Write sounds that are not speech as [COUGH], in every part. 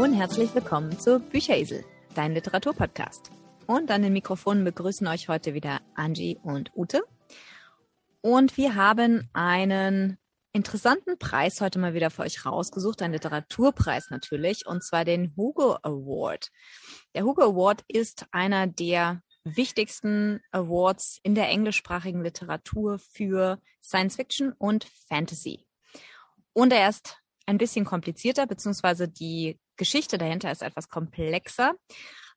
Und herzlich willkommen zu Bücheresel, dein Literaturpodcast. Und an den Mikrofonen begrüßen euch heute wieder Angie und Ute. Und wir haben einen interessanten Preis heute mal wieder für euch rausgesucht, einen Literaturpreis natürlich, und zwar den Hugo Award. Der Hugo Award ist einer der wichtigsten Awards in der englischsprachigen Literatur für Science Fiction und Fantasy. Und er ist ein bisschen komplizierter, beziehungsweise die Geschichte dahinter ist etwas komplexer.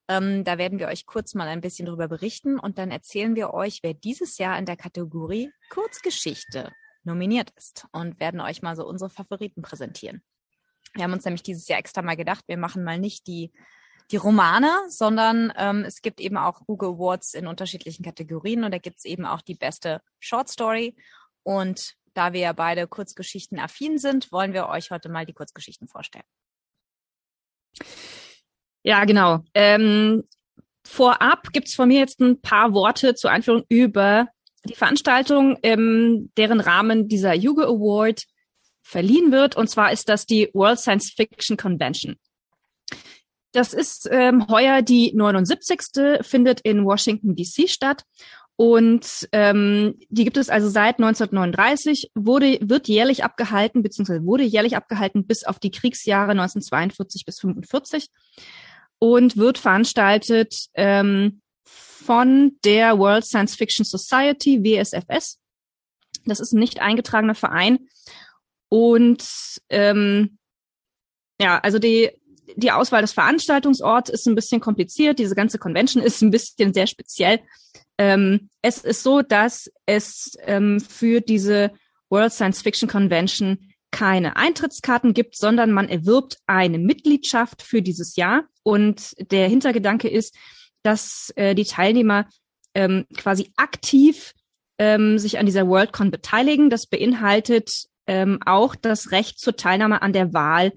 Ähm, da werden wir euch kurz mal ein bisschen darüber berichten und dann erzählen wir euch, wer dieses Jahr in der Kategorie Kurzgeschichte nominiert ist und werden euch mal so unsere Favoriten präsentieren. Wir haben uns nämlich dieses Jahr extra mal gedacht, wir machen mal nicht die, die Romane, sondern ähm, es gibt eben auch Google Awards in unterschiedlichen Kategorien und da gibt es eben auch die beste Short Story. Und da wir ja beide Kurzgeschichten affin sind, wollen wir euch heute mal die Kurzgeschichten vorstellen. Ja, genau. Ähm, vorab gibt's von mir jetzt ein paar Worte zur Einführung über die Veranstaltung, ähm, deren Rahmen dieser Hugo Award verliehen wird. Und zwar ist das die World Science Fiction Convention. Das ist ähm, heuer die 79. findet in Washington DC statt. Und ähm, die gibt es also seit 1939, wurde, wird jährlich abgehalten, beziehungsweise wurde jährlich abgehalten bis auf die Kriegsjahre 1942 bis 45 und wird veranstaltet ähm, von der World Science Fiction Society, WSFS. Das ist ein nicht eingetragener Verein. Und ähm, ja, also die, die Auswahl des Veranstaltungsorts ist ein bisschen kompliziert. Diese ganze Convention ist ein bisschen sehr speziell. Ähm, es ist so, dass es ähm, für diese World Science Fiction Convention keine Eintrittskarten gibt, sondern man erwirbt eine Mitgliedschaft für dieses Jahr. Und der Hintergedanke ist, dass äh, die Teilnehmer ähm, quasi aktiv ähm, sich an dieser WorldCon beteiligen. Das beinhaltet ähm, auch das Recht zur Teilnahme an der Wahl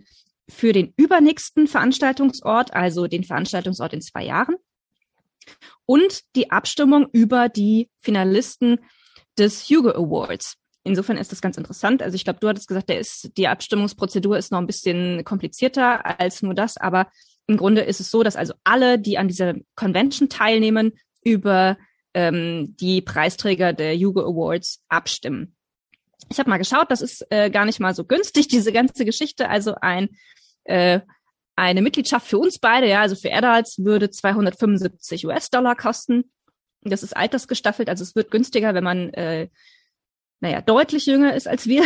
für den übernächsten Veranstaltungsort, also den Veranstaltungsort in zwei Jahren. Und die Abstimmung über die Finalisten des Hugo Awards. Insofern ist das ganz interessant. Also ich glaube, du hattest gesagt, der ist, die Abstimmungsprozedur ist noch ein bisschen komplizierter als nur das, aber im Grunde ist es so, dass also alle, die an dieser Convention teilnehmen, über ähm, die Preisträger der Hugo Awards abstimmen. Ich habe mal geschaut, das ist äh, gar nicht mal so günstig, [LAUGHS] diese ganze Geschichte. Also ein äh, eine Mitgliedschaft für uns beide, ja, also für Adults würde 275 US-Dollar kosten. Das ist altersgestaffelt, also es wird günstiger, wenn man, äh, naja, deutlich jünger ist als wir.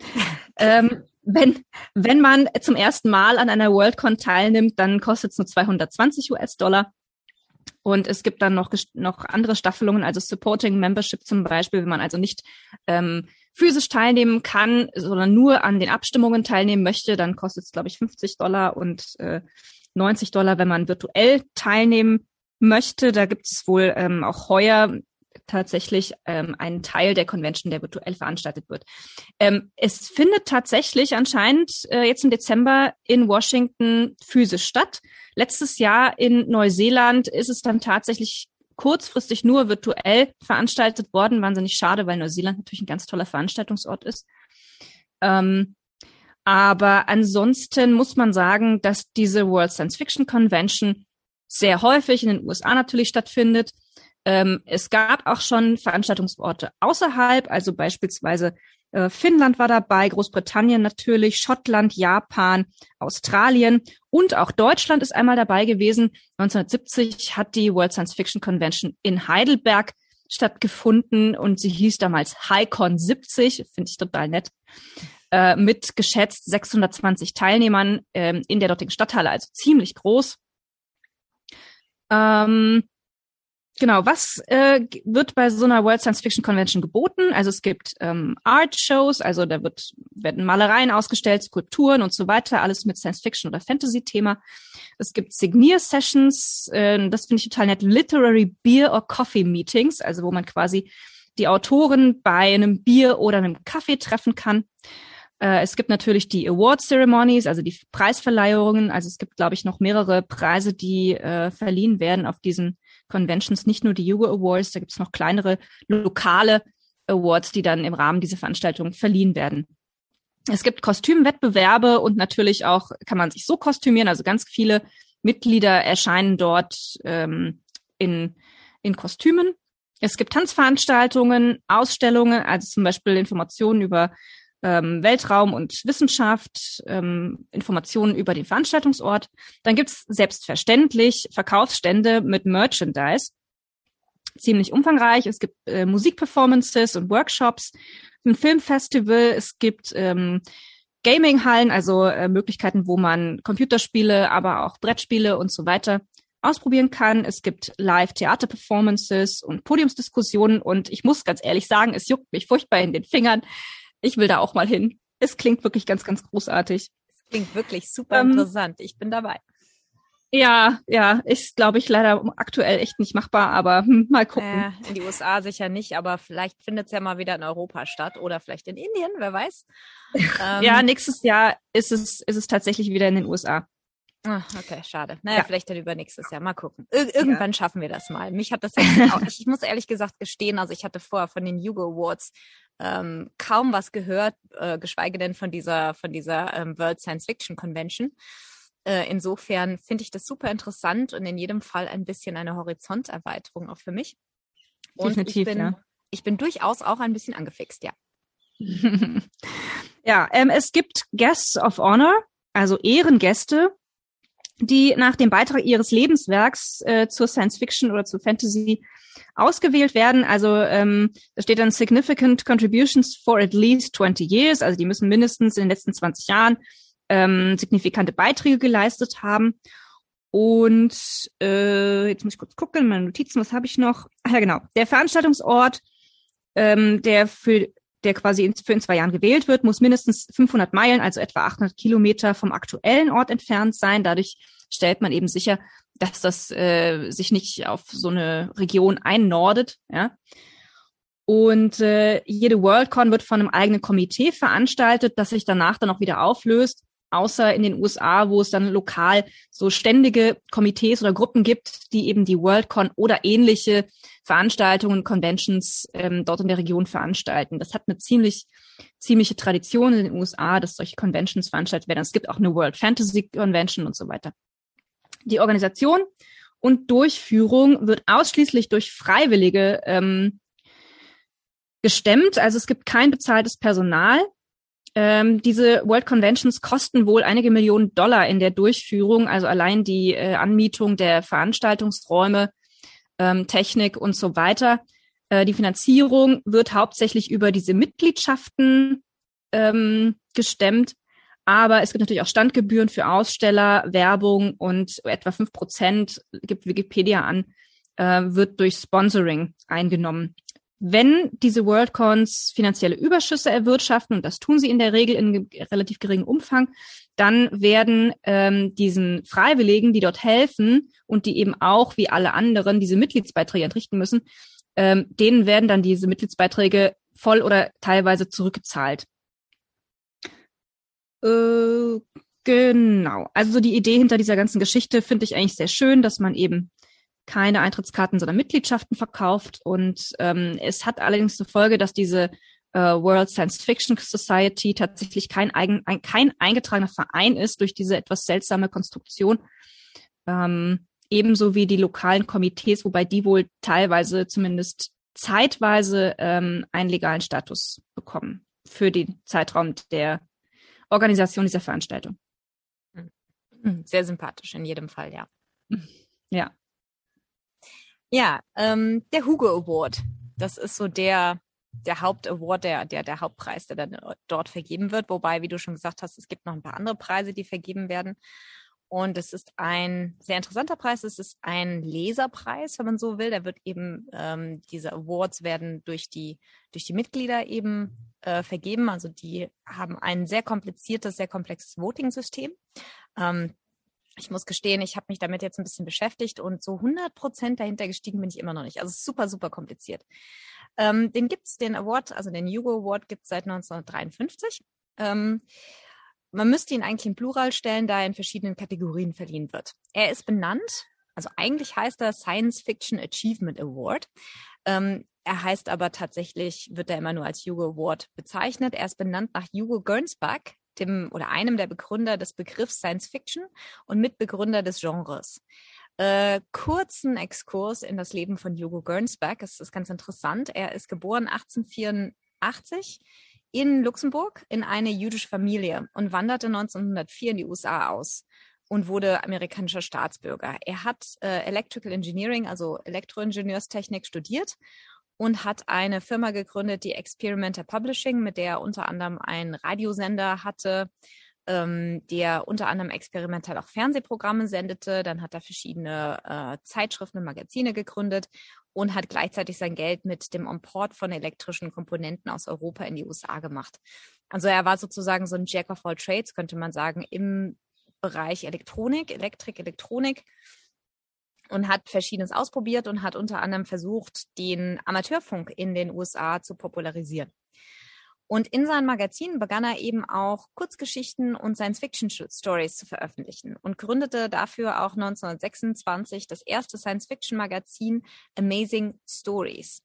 [LAUGHS] ähm, wenn, wenn man zum ersten Mal an einer Worldcon teilnimmt, dann kostet es nur 220 US-Dollar. Und es gibt dann noch, noch andere Staffelungen, also Supporting Membership zum Beispiel, wenn man also nicht ähm, physisch teilnehmen kann, sondern nur an den Abstimmungen teilnehmen möchte, dann kostet es, glaube ich, 50 Dollar und äh, 90 Dollar, wenn man virtuell teilnehmen möchte. Da gibt es wohl ähm, auch heuer tatsächlich ähm, einen Teil der Convention, der virtuell veranstaltet wird. Ähm, es findet tatsächlich anscheinend äh, jetzt im Dezember in Washington physisch statt. Letztes Jahr in Neuseeland ist es dann tatsächlich kurzfristig nur virtuell veranstaltet worden. Wahnsinnig schade, weil Neuseeland natürlich ein ganz toller Veranstaltungsort ist. Ähm, aber ansonsten muss man sagen, dass diese World Science Fiction Convention sehr häufig in den USA natürlich stattfindet. Ähm, es gab auch schon Veranstaltungsorte außerhalb, also beispielsweise äh, Finnland war dabei, Großbritannien natürlich, Schottland, Japan, Australien und auch Deutschland ist einmal dabei gewesen. 1970 hat die World Science Fiction Convention in Heidelberg stattgefunden und sie hieß damals HighCon 70, finde ich total nett, äh, mit geschätzt 620 Teilnehmern ähm, in der dortigen Stadthalle, also ziemlich groß. Ähm, Genau, was äh, wird bei so einer World Science Fiction Convention geboten? Also es gibt ähm, Art Shows, also da wird, werden Malereien ausgestellt, Skulpturen und so weiter, alles mit Science Fiction oder Fantasy-Thema. Es gibt Signier-Sessions, äh, das finde ich total nett, Literary Beer or Coffee Meetings, also wo man quasi die Autoren bei einem Bier oder einem Kaffee treffen kann. Äh, es gibt natürlich die Award Ceremonies, also die Preisverleihungen. Also es gibt, glaube ich, noch mehrere Preise, die äh, verliehen werden auf diesen Conventions, nicht nur die Hugo Awards, da gibt es noch kleinere lokale Awards, die dann im Rahmen dieser Veranstaltung verliehen werden. Es gibt Kostümwettbewerbe und natürlich auch kann man sich so kostümieren. Also ganz viele Mitglieder erscheinen dort ähm, in, in Kostümen. Es gibt Tanzveranstaltungen, Ausstellungen, also zum Beispiel Informationen über ähm, Weltraum und Wissenschaft, ähm, Informationen über den Veranstaltungsort. Dann gibt's selbstverständlich Verkaufsstände mit Merchandise. Ziemlich umfangreich. Es gibt äh, Musikperformances und Workshops, ein Filmfestival, es gibt ähm, Gaming-Hallen, also äh, Möglichkeiten, wo man Computerspiele, aber auch Brettspiele und so weiter ausprobieren kann. Es gibt Live-Theater-Performances und Podiumsdiskussionen und ich muss ganz ehrlich sagen, es juckt mich furchtbar in den Fingern. Ich will da auch mal hin. Es klingt wirklich ganz, ganz großartig. Es klingt wirklich super ähm, interessant. Ich bin dabei. Ja, ja, ist, glaube ich, leider aktuell echt nicht machbar, aber hm, mal gucken. Äh, in die USA sicher nicht, aber vielleicht findet es ja mal wieder in Europa statt oder vielleicht in Indien, wer weiß. [LAUGHS] ähm, ja, nächstes Jahr ist es, ist es tatsächlich wieder in den USA. Ach, okay, schade. Naja, ja. vielleicht dann übernächstes Jahr. Mal gucken. Ir irgendwann ja. schaffen wir das mal. Mich hat das jetzt auch, [LAUGHS] ich, muss ehrlich gesagt gestehen, also ich hatte vorher von den Hugo Awards ähm, kaum was gehört, äh, geschweige denn von dieser, von dieser ähm, World Science Fiction Convention. Äh, insofern finde ich das super interessant und in jedem Fall ein bisschen eine Horizonterweiterung auch für mich. Und Definitiv, ich bin, ja. ich bin durchaus auch ein bisschen angefixt, ja. [LAUGHS] ja, ähm, es gibt Guests of Honor, also Ehrengäste, die nach dem Beitrag ihres Lebenswerks äh, zur Science Fiction oder zur Fantasy ausgewählt werden. Also ähm, da steht dann significant contributions for at least 20 years. Also die müssen mindestens in den letzten 20 Jahren ähm, signifikante Beiträge geleistet haben. Und äh, jetzt muss ich kurz gucken, meine Notizen, was habe ich noch? Ach ja, genau. Der Veranstaltungsort, ähm, der für der quasi in, für in zwei Jahren gewählt wird, muss mindestens 500 Meilen, also etwa 800 Kilometer vom aktuellen Ort entfernt sein. Dadurch stellt man eben sicher, dass das äh, sich nicht auf so eine Region einnordet. Ja. Und äh, jede Worldcon wird von einem eigenen Komitee veranstaltet, das sich danach dann auch wieder auflöst außer in den USA, wo es dann lokal so ständige Komitees oder Gruppen gibt, die eben die Worldcon oder ähnliche Veranstaltungen, Conventions ähm, dort in der Region veranstalten. Das hat eine ziemlich ziemliche Tradition in den USA, dass solche Conventions veranstaltet werden. Es gibt auch eine World Fantasy Convention und so weiter. Die Organisation und Durchführung wird ausschließlich durch Freiwillige ähm, gestemmt. Also es gibt kein bezahltes Personal. Ähm, diese World Conventions kosten wohl einige Millionen Dollar in der Durchführung, also allein die äh, Anmietung der Veranstaltungsräume, ähm, Technik und so weiter. Äh, die Finanzierung wird hauptsächlich über diese Mitgliedschaften ähm, gestemmt. Aber es gibt natürlich auch Standgebühren für Aussteller, Werbung und etwa fünf Prozent, gibt Wikipedia an, äh, wird durch Sponsoring eingenommen. Wenn diese Worldcons finanzielle Überschüsse erwirtschaften, und das tun sie in der Regel in relativ geringem Umfang, dann werden ähm, diesen Freiwilligen, die dort helfen und die eben auch wie alle anderen diese Mitgliedsbeiträge entrichten müssen, ähm, denen werden dann diese Mitgliedsbeiträge voll oder teilweise zurückgezahlt. Äh, genau. Also so die Idee hinter dieser ganzen Geschichte finde ich eigentlich sehr schön, dass man eben keine Eintrittskarten, sondern Mitgliedschaften verkauft. Und ähm, es hat allerdings zur Folge, dass diese äh, World Science Fiction Society tatsächlich kein, eigen, ein, kein eingetragener Verein ist durch diese etwas seltsame Konstruktion. Ähm, ebenso wie die lokalen Komitees, wobei die wohl teilweise zumindest zeitweise ähm, einen legalen Status bekommen für den Zeitraum der Organisation dieser Veranstaltung. Hm, sehr sympathisch in jedem Fall, ja. Ja. Ja, ähm, der Hugo Award. Das ist so der, der Hauptaward, der, der, der Hauptpreis, der dann dort vergeben wird. Wobei, wie du schon gesagt hast, es gibt noch ein paar andere Preise, die vergeben werden. Und es ist ein sehr interessanter Preis. Es ist ein Leserpreis, wenn man so will. Da wird eben ähm, diese Awards werden durch die durch die Mitglieder eben äh, vergeben. Also die haben ein sehr kompliziertes, sehr komplexes Voting-System. Ähm, ich muss gestehen, ich habe mich damit jetzt ein bisschen beschäftigt und so 100 Prozent dahinter gestiegen bin ich immer noch nicht. Also super, super kompliziert. Ähm, den gibt's, den Award, also den Hugo Award gibt's seit 1953. Ähm, man müsste ihn eigentlich in Plural stellen, da er in verschiedenen Kategorien verliehen wird. Er ist benannt, also eigentlich heißt er Science Fiction Achievement Award. Ähm, er heißt aber tatsächlich, wird er immer nur als Hugo Award bezeichnet. Er ist benannt nach Hugo Gernsback, dem oder einem der Begründer des Begriffs Science Fiction und Mitbegründer des Genres. Äh, kurzen Exkurs in das Leben von Hugo Gernsback. Es ist ganz interessant. Er ist geboren 1884 in Luxemburg in eine jüdische Familie und wanderte 1904 in die USA aus und wurde amerikanischer Staatsbürger. Er hat äh, Electrical Engineering, also Elektroingenieurstechnik studiert und hat eine Firma gegründet, die Experimenter Publishing, mit der er unter anderem einen Radiosender hatte, ähm, der unter anderem experimentell auch Fernsehprogramme sendete. Dann hat er verschiedene äh, Zeitschriften und Magazine gegründet und hat gleichzeitig sein Geld mit dem Import von elektrischen Komponenten aus Europa in die USA gemacht. Also er war sozusagen so ein Jack of all Trades, könnte man sagen, im Bereich Elektronik, Elektrik, Elektronik und hat Verschiedenes ausprobiert und hat unter anderem versucht, den Amateurfunk in den USA zu popularisieren. Und in seinen Magazinen begann er eben auch Kurzgeschichten und Science-Fiction-Stories zu veröffentlichen und gründete dafür auch 1926 das erste Science-Fiction-Magazin Amazing Stories.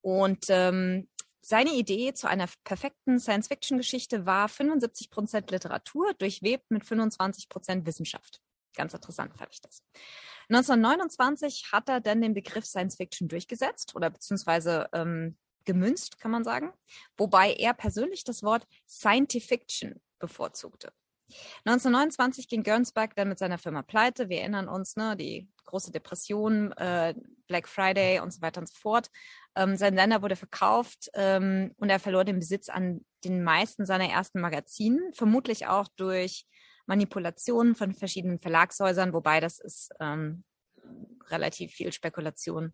Und ähm, seine Idee zu einer perfekten Science-Fiction-Geschichte war 75 Prozent Literatur, durchwebt mit 25 Prozent Wissenschaft. Ganz interessant fand ich das. 1929 hat er dann den Begriff Science-Fiction durchgesetzt oder beziehungsweise ähm, gemünzt, kann man sagen, wobei er persönlich das Wort Science-Fiction bevorzugte. 1929 ging Gernsback dann mit seiner Firma pleite. Wir erinnern uns, ne, die große Depression, äh, Black Friday und so weiter und so fort. Ähm, sein Sender wurde verkauft ähm, und er verlor den Besitz an den meisten seiner ersten Magazinen, vermutlich auch durch Manipulationen von verschiedenen Verlagshäusern, wobei das ist ähm, relativ viel Spekulation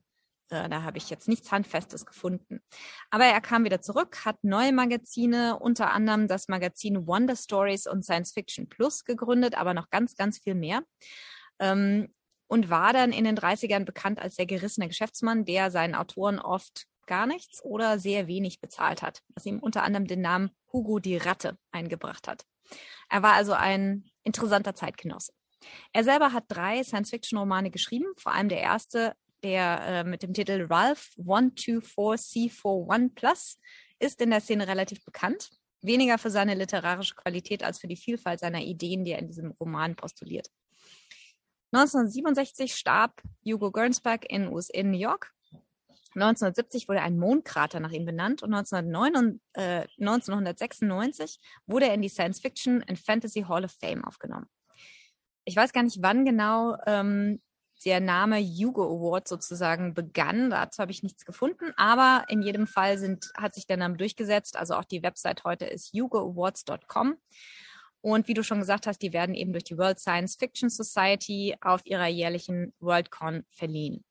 äh, da habe ich jetzt nichts Handfestes gefunden. Aber er kam wieder zurück, hat neue Magazine, unter anderem das Magazin Wonder Stories und Science Fiction Plus gegründet, aber noch ganz, ganz viel mehr. Ähm, und war dann in den 30ern bekannt als der gerissene Geschäftsmann, der seinen Autoren oft gar nichts oder sehr wenig bezahlt hat, was ihm unter anderem den Namen Hugo die Ratte eingebracht hat. Er war also ein interessanter Zeitgenosse. Er selber hat drei Science-Fiction-Romane geschrieben, vor allem der erste der äh, mit dem Titel Ralph 124C41 Plus ist in der Szene relativ bekannt. Weniger für seine literarische Qualität als für die Vielfalt seiner Ideen, die er in diesem Roman postuliert. 1967 starb Hugo Gernsback in, in New York. 1970 wurde ein Mondkrater nach ihm benannt und 1909, äh, 1996 wurde er in die Science Fiction and Fantasy Hall of Fame aufgenommen. Ich weiß gar nicht, wann genau ähm, der Name Hugo Award sozusagen begann. Dazu habe ich nichts gefunden, aber in jedem Fall sind, hat sich der Name durchgesetzt. Also auch die Website heute ist hugoawards.com. Und wie du schon gesagt hast, die werden eben durch die World Science Fiction Society auf ihrer jährlichen Worldcon verliehen.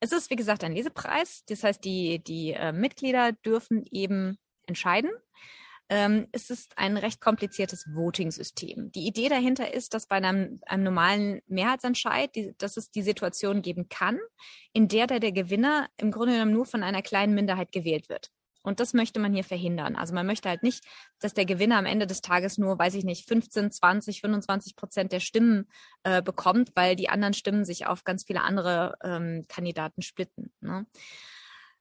Es ist, wie gesagt, ein Lesepreis. Das heißt, die, die äh, Mitglieder dürfen eben entscheiden, ähm, es ist ein recht kompliziertes Voting-System. Die Idee dahinter ist, dass bei einem, einem normalen Mehrheitsentscheid, die, dass es die Situation geben kann, in der der, der Gewinner im Grunde genommen nur von einer kleinen Minderheit gewählt wird. Und das möchte man hier verhindern. Also man möchte halt nicht, dass der Gewinner am Ende des Tages nur, weiß ich nicht, 15, 20, 25 Prozent der Stimmen äh, bekommt, weil die anderen Stimmen sich auf ganz viele andere ähm, Kandidaten splitten. Ne?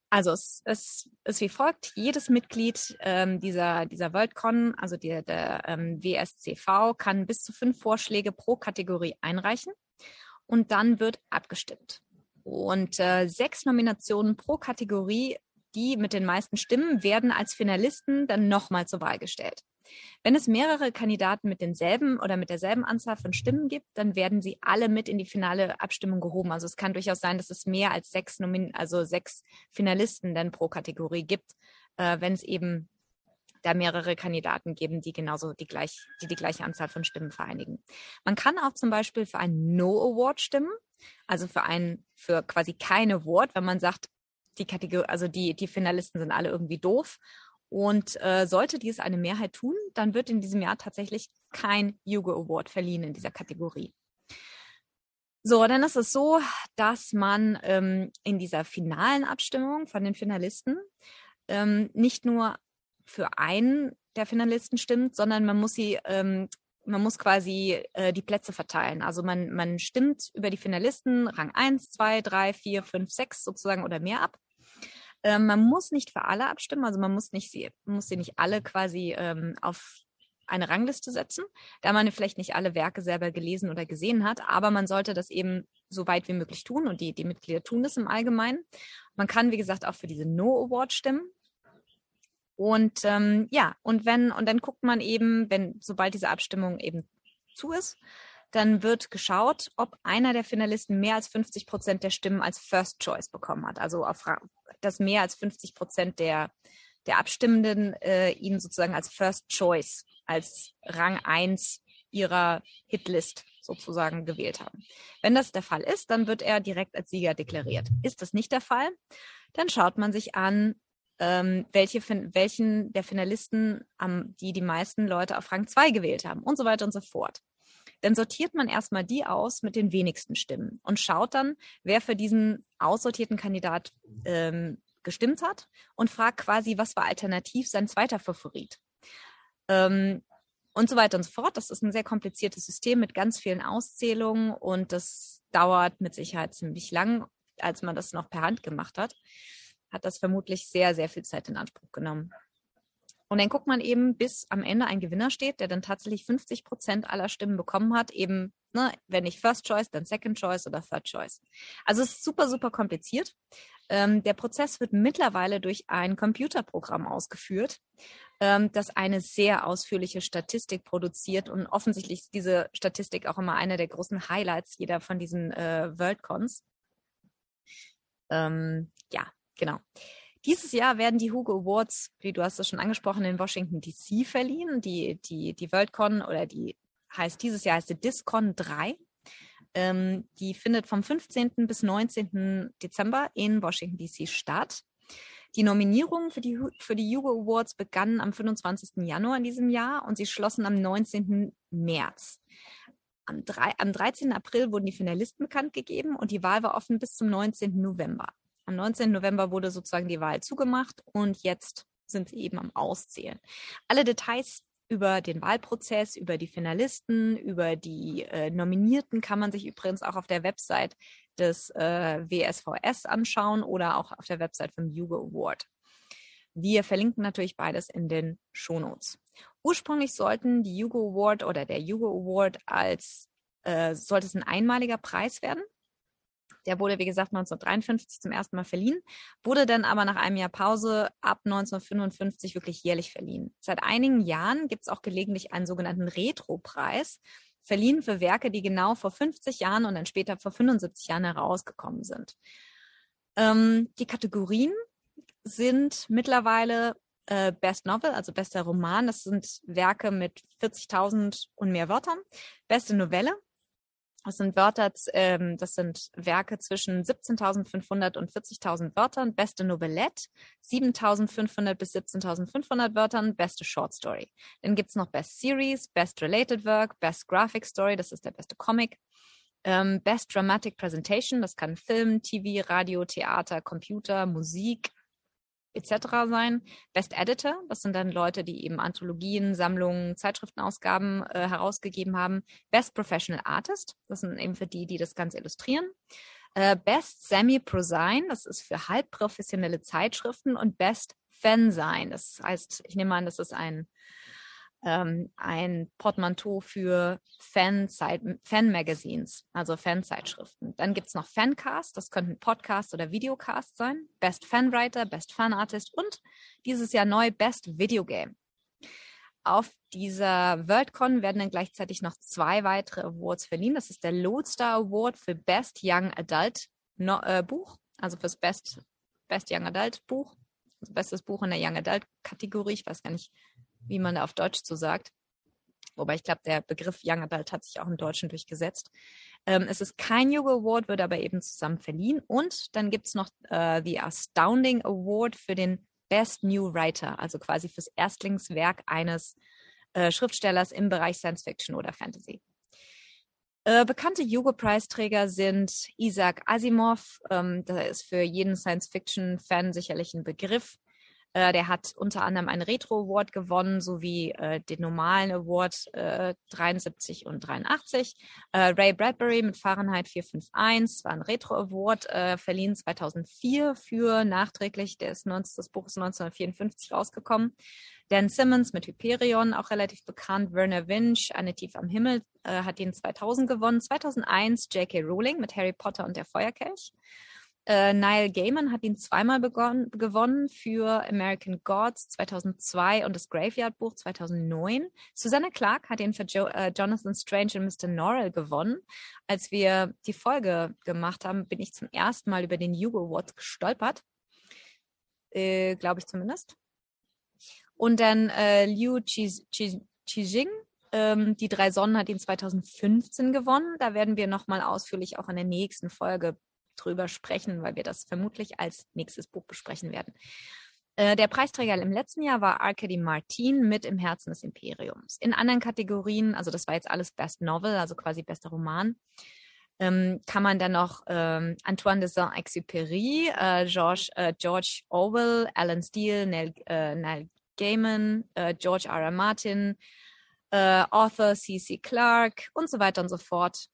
Also es, es ist wie folgt. Jedes Mitglied ähm, dieser, dieser WorldCon, also der, der ähm, WSCV, kann bis zu fünf Vorschläge pro Kategorie einreichen und dann wird abgestimmt. Und äh, sechs Nominationen pro Kategorie, die mit den meisten Stimmen, werden als Finalisten dann nochmal zur Wahl gestellt. Wenn es mehrere Kandidaten mit denselben oder mit derselben Anzahl von Stimmen gibt, dann werden sie alle mit in die finale Abstimmung gehoben. Also es kann durchaus sein, dass es mehr als sechs, Nomin also sechs Finalisten dann pro Kategorie gibt, äh, wenn es eben da mehrere Kandidaten geben, die genauso die, gleich, die die gleiche Anzahl von Stimmen vereinigen. Man kann auch zum Beispiel für einen No Award stimmen, also für einen, für quasi kein Award, wenn man sagt, die Kategorie, also die, die Finalisten sind alle irgendwie doof und äh, sollte dies eine Mehrheit tun, dann wird in diesem Jahr tatsächlich kein Hugo Award verliehen in dieser Kategorie. So, dann ist es so, dass man ähm, in dieser finalen Abstimmung von den Finalisten ähm, nicht nur für einen der Finalisten stimmt, sondern man muss sie, ähm, man muss quasi äh, die Plätze verteilen. Also man, man stimmt über die Finalisten Rang 1, 2, 3, 4, 5, 6 sozusagen oder mehr ab. Ähm, man muss nicht für alle abstimmen, also man muss nicht sie, muss sie nicht alle quasi ähm, auf eine Rangliste setzen, da man vielleicht nicht alle Werke selber gelesen oder gesehen hat, aber man sollte das eben so weit wie möglich tun und die, die Mitglieder tun das im Allgemeinen. Man kann, wie gesagt, auch für diese No Award stimmen. Und ähm, ja, und wenn, und dann guckt man eben, wenn, sobald diese Abstimmung eben zu ist, dann wird geschaut, ob einer der Finalisten mehr als 50 Prozent der Stimmen als First Choice bekommen hat. Also auf, dass mehr als 50 Prozent der, der Abstimmenden äh, ihn sozusagen als First Choice, als Rang 1 ihrer Hitlist sozusagen gewählt haben. Wenn das der Fall ist, dann wird er direkt als Sieger deklariert. Ist das nicht der Fall, dann schaut man sich an, ähm, welche, welchen der Finalisten, ähm, die die meisten Leute auf Rang 2 gewählt haben und so weiter und so fort. Dann sortiert man erstmal die aus mit den wenigsten Stimmen und schaut dann, wer für diesen aussortierten Kandidat ähm, gestimmt hat und fragt quasi, was war alternativ sein zweiter Favorit. Ähm, und so weiter und so fort. Das ist ein sehr kompliziertes System mit ganz vielen Auszählungen und das dauert mit Sicherheit ziemlich lang, als man das noch per Hand gemacht hat. Hat das vermutlich sehr, sehr viel Zeit in Anspruch genommen. Und dann guckt man eben, bis am Ende ein Gewinner steht, der dann tatsächlich 50 Prozent aller Stimmen bekommen hat. Eben, ne, wenn nicht First Choice, dann Second Choice oder Third Choice. Also es ist super, super kompliziert. Ähm, der Prozess wird mittlerweile durch ein Computerprogramm ausgeführt, ähm, das eine sehr ausführliche Statistik produziert und offensichtlich ist diese Statistik auch immer einer der großen Highlights jeder von diesen äh, Worldcons. Ähm, ja, genau. Dieses Jahr werden die Hugo Awards, wie du hast es schon angesprochen, in Washington DC verliehen. Die, die, die Worldcon oder die heißt dieses Jahr heißt die Discon 3. Ähm, die findet vom 15. bis 19. Dezember in Washington DC statt. Die Nominierungen für die, für die Hugo Awards begannen am 25. Januar in diesem Jahr und sie schlossen am 19. März. Am, 3, am 13. April wurden die Finalisten bekannt gegeben und die Wahl war offen bis zum 19. November. Am 19. November wurde sozusagen die Wahl zugemacht und jetzt sind sie eben am Auszählen. Alle Details über den Wahlprozess, über die Finalisten, über die äh, Nominierten kann man sich übrigens auch auf der Website des äh, WSVS anschauen oder auch auf der Website vom Hugo Award. Wir verlinken natürlich beides in den Shownotes. Ursprünglich sollten die Hugo Award oder der Hugo Award als äh, sollte es ein einmaliger Preis werden. Der wurde, wie gesagt, 1953 zum ersten Mal verliehen, wurde dann aber nach einem Jahr Pause ab 1955 wirklich jährlich verliehen. Seit einigen Jahren gibt es auch gelegentlich einen sogenannten Retro-Preis, verliehen für Werke, die genau vor 50 Jahren und dann später vor 75 Jahren herausgekommen sind. Ähm, die Kategorien sind mittlerweile äh, Best Novel, also bester Roman. Das sind Werke mit 40.000 und mehr Wörtern. Beste Novelle, das sind Wörter, ähm, das sind Werke zwischen 17.500 und 40.000 Wörtern. Beste Novelette, 7.500 bis 17.500 Wörtern. Beste Short Story. Dann gibt's noch Best Series, Best Related Work, Best Graphic Story, das ist der beste Comic. Ähm, Best Dramatic Presentation, das kann Film, TV, Radio, Theater, Computer, Musik, etc. sein. Best Editor, das sind dann Leute, die eben Anthologien, Sammlungen, Zeitschriftenausgaben äh, herausgegeben haben. Best Professional Artist, das sind eben für die, die das Ganze illustrieren. Äh, Best Semi-Prosine, das ist für halbprofessionelle Zeitschriften und Best Fansign, das heißt, ich nehme an, das ist ein ähm, ein Portmanteau für Fan-Magazines, also Fanzeitschriften. Dann gibt's noch Fancast, das könnten Podcast oder Videocast sein, Best Fanwriter, Best Fanartist und dieses Jahr neu Best Videogame. Auf dieser Worldcon werden dann gleichzeitig noch zwei weitere Awards verliehen. Das ist der Lodestar Award für Best Young Adult no äh, Buch, also fürs Best, Best Young Adult Buch, also bestes Buch in der Young Adult Kategorie. Ich weiß gar nicht, wie man auf Deutsch so sagt. Wobei ich glaube, der Begriff Young Adult hat sich auch im Deutschen durchgesetzt. Ähm, es ist kein Yoga Award, wird aber eben zusammen verliehen. Und dann gibt's noch äh, die Astounding Award für den Best New Writer, also quasi fürs Erstlingswerk eines äh, Schriftstellers im Bereich Science Fiction oder Fantasy. Äh, bekannte Yoga-Preisträger sind Isaac Asimov, ähm, das ist für jeden Science-Fiction-Fan sicherlich ein Begriff. Äh, der hat unter anderem einen Retro Award gewonnen, sowie äh, den normalen Award äh, 73 und 83. Äh, Ray Bradbury mit Fahrenheit 451 war ein Retro Award, äh, verliehen 2004 für nachträglich, der ist 19, das Buch ist 1954 rausgekommen. Dan Simmons mit Hyperion, auch relativ bekannt. Werner Winch, Eine Tief am Himmel, äh, hat den 2000 gewonnen. 2001 J.K. Rowling mit Harry Potter und der Feuerkelch. Äh, Niall Gaiman hat ihn zweimal begonnen, gewonnen für American Gods 2002 und das Graveyard Buch 2009. Susanne Clark hat ihn für jo äh, Jonathan Strange und Mr. Norrell gewonnen. Als wir die Folge gemacht haben, bin ich zum ersten Mal über den Hugo Award gestolpert. Äh, Glaube ich zumindest. Und dann äh, Liu Qijing, ähm, die drei Sonnen hat ihn 2015 gewonnen. Da werden wir nochmal ausführlich auch in der nächsten Folge drüber sprechen, weil wir das vermutlich als nächstes Buch besprechen werden. Äh, der Preisträger im letzten Jahr war Arkady Martin mit Im Herzen des Imperiums. In anderen Kategorien, also das war jetzt alles Best Novel, also quasi bester Roman, ähm, kann man dann noch ähm, Antoine de Saint-Exupéry, äh, George, äh, George Orwell, Alan Steele, Neil, äh, Neil Gaiman, äh, George R. R. Martin, äh, Author C.C. Clarke und so weiter und so fort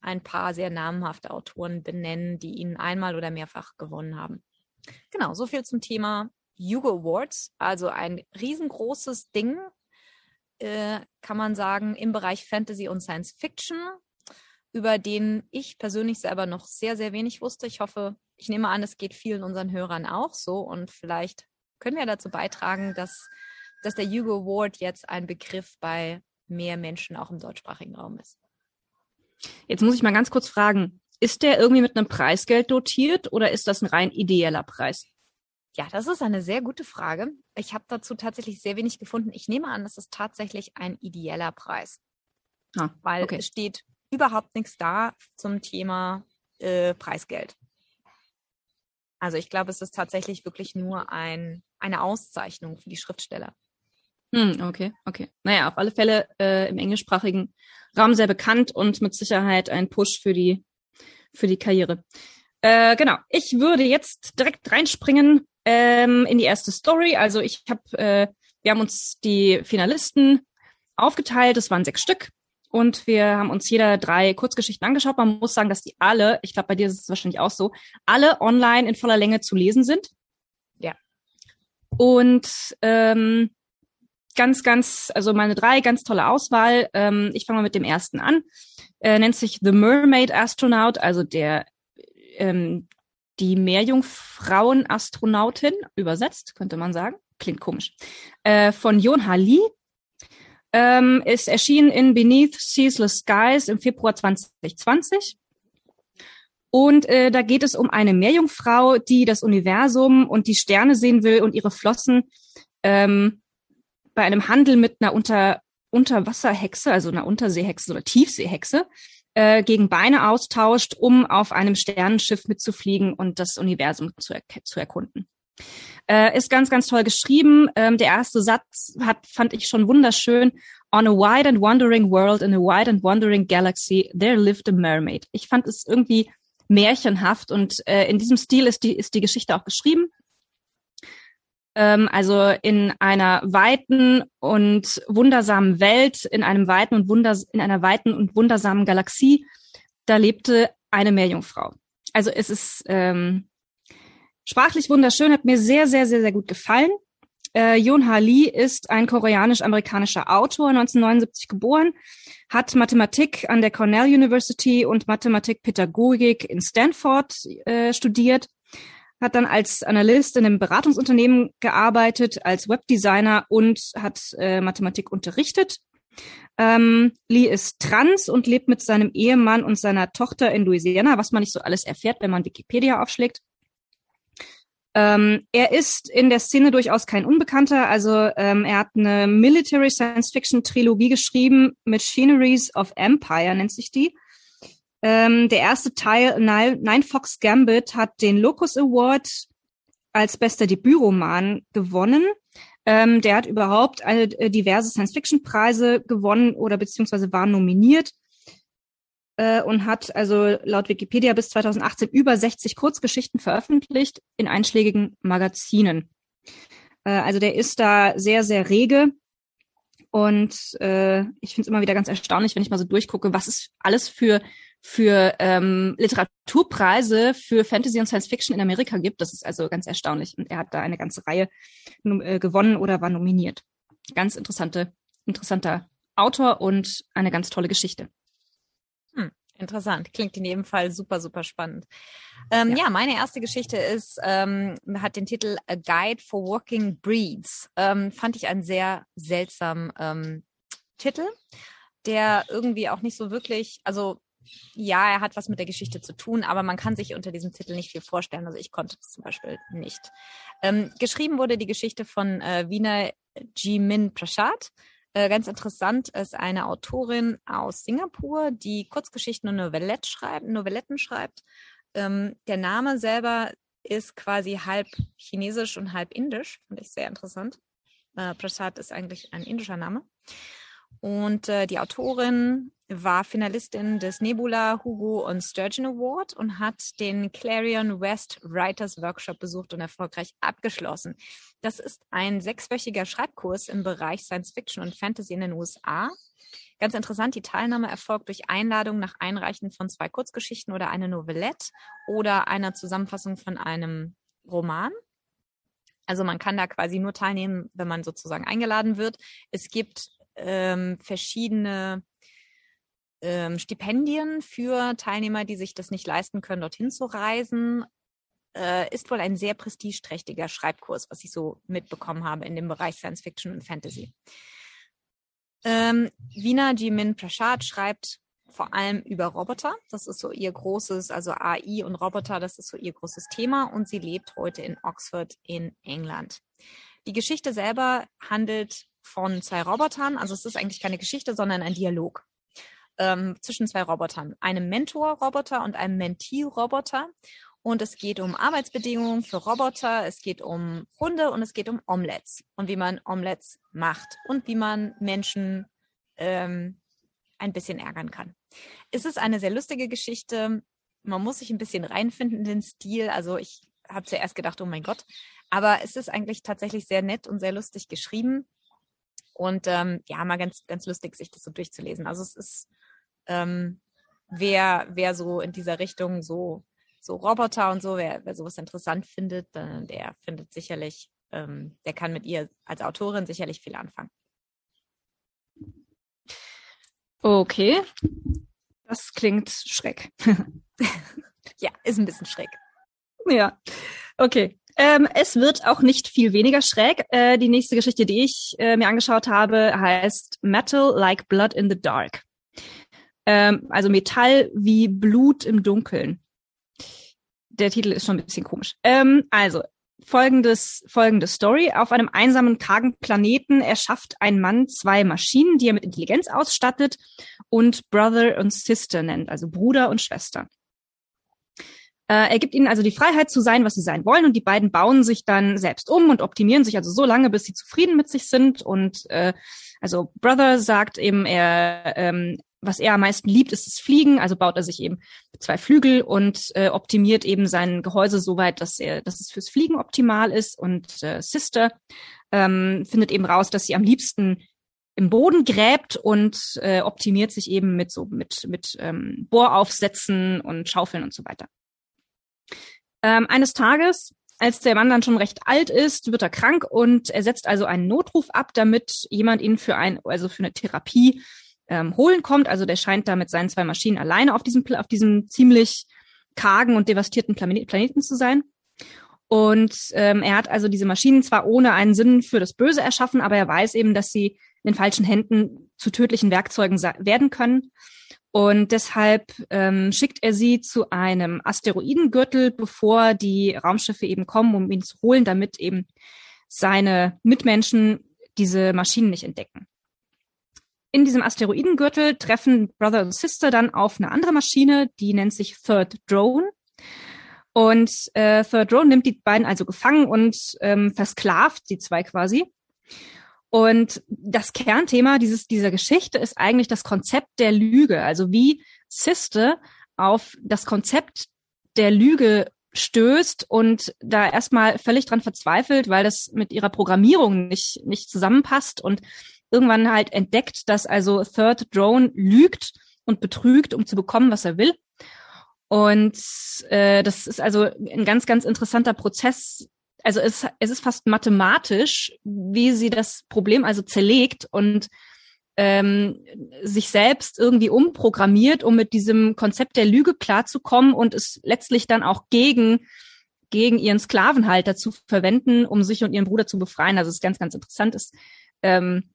ein paar sehr namhafte Autoren benennen, die ihn einmal oder mehrfach gewonnen haben. Genau, so viel zum Thema Hugo Awards. Also ein riesengroßes Ding, äh, kann man sagen, im Bereich Fantasy und Science Fiction, über den ich persönlich selber noch sehr, sehr wenig wusste. Ich hoffe, ich nehme an, es geht vielen unseren Hörern auch so und vielleicht können wir dazu beitragen, dass, dass der Hugo Award jetzt ein Begriff bei mehr Menschen auch im deutschsprachigen Raum ist. Jetzt muss ich mal ganz kurz fragen, ist der irgendwie mit einem Preisgeld dotiert oder ist das ein rein ideeller Preis? Ja, das ist eine sehr gute Frage. Ich habe dazu tatsächlich sehr wenig gefunden. Ich nehme an, das ist tatsächlich ein ideeller Preis. Ah, weil okay. es steht überhaupt nichts da zum Thema äh, Preisgeld. Also ich glaube, es ist tatsächlich wirklich nur ein, eine Auszeichnung für die Schriftsteller. Hm, okay, okay. Naja, auf alle Fälle äh, im englischsprachigen Raum sehr bekannt und mit Sicherheit ein Push für die, für die Karriere. Äh, genau, ich würde jetzt direkt reinspringen ähm, in die erste Story. Also ich habe, äh, wir haben uns die Finalisten aufgeteilt, es waren sechs Stück. Und wir haben uns jeder drei Kurzgeschichten angeschaut. Man muss sagen, dass die alle, ich glaube, bei dir ist es wahrscheinlich auch so, alle online in voller Länge zu lesen sind. Ja. Und ähm, ganz, ganz, also meine drei, ganz tolle Auswahl. Ähm, ich fange mal mit dem ersten an. Äh, nennt sich The Mermaid Astronaut, also der ähm, die Meerjungfrauen-Astronautin, übersetzt, könnte man sagen. Klingt komisch. Äh, von Jon Lee. Ähm, ist erschienen in Beneath Ceaseless Skies im Februar 2020. Und äh, da geht es um eine Meerjungfrau, die das Universum und die Sterne sehen will und ihre Flossen ähm, bei einem Handel mit einer Unter Unterwasserhexe, also einer Unterseehexe oder Tiefseehexe, äh, gegen Beine austauscht, um auf einem Sternenschiff mitzufliegen und das Universum zu, er zu erkunden. Äh, ist ganz, ganz toll geschrieben. Ähm, der erste Satz hat, fand ich schon wunderschön. On a wide and wandering world, in a wide and wandering galaxy, there lived a mermaid. Ich fand es irgendwie märchenhaft und äh, in diesem Stil ist die, ist die Geschichte auch geschrieben. Ähm, also in einer weiten und wundersamen Welt, in einem weiten und wunder, in einer weiten und wundersamen Galaxie, da lebte eine Meerjungfrau. Also es ist ähm, sprachlich wunderschön, hat mir sehr, sehr, sehr, sehr gut gefallen. Äh, Yoon Ha Lee ist ein koreanisch-amerikanischer Autor, 1979 geboren, hat Mathematik an der Cornell University und Mathematikpädagogik in Stanford äh, studiert hat dann als Analyst in einem Beratungsunternehmen gearbeitet, als Webdesigner und hat äh, Mathematik unterrichtet. Ähm, Lee ist trans und lebt mit seinem Ehemann und seiner Tochter in Louisiana, was man nicht so alles erfährt, wenn man Wikipedia aufschlägt. Ähm, er ist in der Szene durchaus kein Unbekannter. Also ähm, er hat eine Military Science Fiction Trilogie geschrieben, Machineries of Empire nennt sich die. Ähm, der erste Teil, Nine Fox Gambit, hat den Locus Award als bester Debütroman gewonnen. Ähm, der hat überhaupt eine, äh, diverse Science-Fiction-Preise gewonnen oder beziehungsweise war nominiert äh, und hat also laut Wikipedia bis 2018 über 60 Kurzgeschichten veröffentlicht in einschlägigen Magazinen. Äh, also der ist da sehr, sehr rege. Und äh, ich finde es immer wieder ganz erstaunlich, wenn ich mal so durchgucke, was es alles für für ähm, Literaturpreise für Fantasy und Science Fiction in Amerika gibt. Das ist also ganz erstaunlich. Und er hat da eine ganze Reihe äh, gewonnen oder war nominiert. Ganz interessante, interessanter Autor und eine ganz tolle Geschichte. Hm, interessant. Klingt in jedem Fall super, super spannend. Ähm, ja. ja. meine erste Geschichte ist, ähm, hat den Titel A Guide for Working Breeds. Ähm, fand ich einen sehr seltsamen ähm, Titel, der irgendwie auch nicht so wirklich, also ja, er hat was mit der Geschichte zu tun, aber man kann sich unter diesem Titel nicht viel vorstellen. Also ich konnte es zum Beispiel nicht. Ähm, geschrieben wurde die Geschichte von äh, Wiener Jimin Prashad. Äh, ganz interessant ist eine Autorin aus Singapur, die Kurzgeschichten und Novellett schreibt, Novelletten schreibt. Ähm, der Name selber ist quasi halb chinesisch und halb indisch. Finde ich sehr interessant. Äh, Prasad ist eigentlich ein indischer Name. Und äh, die Autorin war Finalistin des Nebula, Hugo und Sturgeon Award und hat den Clarion West Writers Workshop besucht und erfolgreich abgeschlossen. Das ist ein sechswöchiger Schreibkurs im Bereich Science Fiction und Fantasy in den USA. Ganz interessant, die Teilnahme erfolgt durch Einladung nach Einreichen von zwei Kurzgeschichten oder einer Novellette oder einer Zusammenfassung von einem Roman. Also man kann da quasi nur teilnehmen, wenn man sozusagen eingeladen wird. Es gibt ähm, verschiedene ähm, Stipendien für Teilnehmer, die sich das nicht leisten können, dorthin zu reisen. Äh, ist wohl ein sehr prestigeträchtiger Schreibkurs, was ich so mitbekommen habe in dem Bereich Science Fiction und Fantasy. Ähm, Vina Jimin Prashad schreibt vor allem über Roboter. Das ist so ihr großes, also AI und Roboter, das ist so ihr großes Thema und sie lebt heute in Oxford in England. Die Geschichte selber handelt von zwei Robotern. Also es ist eigentlich keine Geschichte, sondern ein Dialog ähm, zwischen zwei Robotern. Einem Mentor-Roboter und einem Mentee-Roboter. Und es geht um Arbeitsbedingungen für Roboter, es geht um Hunde und es geht um Omelettes und wie man Omelettes macht und wie man Menschen ähm, ein bisschen ärgern kann. Es ist eine sehr lustige Geschichte. Man muss sich ein bisschen reinfinden in den Stil. Also ich habe zuerst gedacht, oh mein Gott. Aber es ist eigentlich tatsächlich sehr nett und sehr lustig geschrieben. Und ähm, ja, mal ganz, ganz lustig, sich das so durchzulesen. Also es ist, ähm, wer, wer so in dieser Richtung so, so Roboter und so, wer, wer sowas interessant findet, äh, der findet sicherlich, ähm, der kann mit ihr als Autorin sicherlich viel anfangen. Okay. Das klingt schreck. [LAUGHS] ja, ist ein bisschen schräg. Ja. Okay. Ähm, es wird auch nicht viel weniger schräg. Äh, die nächste Geschichte, die ich äh, mir angeschaut habe, heißt Metal Like Blood in the Dark. Ähm, also Metall wie Blut im Dunkeln. Der Titel ist schon ein bisschen komisch. Ähm, also folgendes, folgende Story. Auf einem einsamen, kargen Planeten erschafft ein Mann zwei Maschinen, die er mit Intelligenz ausstattet und Brother und Sister nennt, also Bruder und Schwester. Äh, er gibt ihnen also die Freiheit zu sein, was sie sein wollen, und die beiden bauen sich dann selbst um und optimieren sich also so lange, bis sie zufrieden mit sich sind. Und äh, also Brother sagt eben, er ähm, was er am meisten liebt, ist das Fliegen. Also baut er sich eben zwei Flügel und äh, optimiert eben sein Gehäuse so weit, dass er, dass es fürs Fliegen optimal ist. Und äh, Sister ähm, findet eben raus, dass sie am liebsten im Boden gräbt und äh, optimiert sich eben mit so mit mit ähm, Bohraufsätzen und Schaufeln und so weiter. Ähm, eines Tages, als der Mann dann schon recht alt ist, wird er krank und er setzt also einen Notruf ab, damit jemand ihn für ein, also für eine Therapie ähm, holen kommt. Also der scheint da mit seinen zwei Maschinen alleine auf diesem, auf diesem ziemlich kargen und devastierten Planeten zu sein. Und ähm, er hat also diese Maschinen zwar ohne einen Sinn für das Böse erschaffen, aber er weiß eben, dass sie in den falschen Händen zu tödlichen Werkzeugen werden können. Und deshalb ähm, schickt er sie zu einem Asteroidengürtel, bevor die Raumschiffe eben kommen, um ihn zu holen, damit eben seine Mitmenschen diese Maschinen nicht entdecken. In diesem Asteroidengürtel treffen Brother und Sister dann auf eine andere Maschine, die nennt sich Third Drone. Und äh, Third Drone nimmt die beiden also gefangen und ähm, versklavt die zwei quasi. Und das Kernthema dieses, dieser Geschichte ist eigentlich das Konzept der Lüge. Also wie Siste auf das Konzept der Lüge stößt und da erstmal völlig dran verzweifelt, weil das mit ihrer Programmierung nicht, nicht zusammenpasst und irgendwann halt entdeckt, dass also Third Drone lügt und betrügt, um zu bekommen, was er will. Und äh, das ist also ein ganz, ganz interessanter Prozess. Also es, es ist fast mathematisch, wie sie das Problem also zerlegt und ähm, sich selbst irgendwie umprogrammiert, um mit diesem Konzept der Lüge klarzukommen und es letztlich dann auch gegen gegen ihren Sklavenhalter zu verwenden, um sich und ihren Bruder zu befreien. Also es ist ganz, ganz interessant. Es, ähm,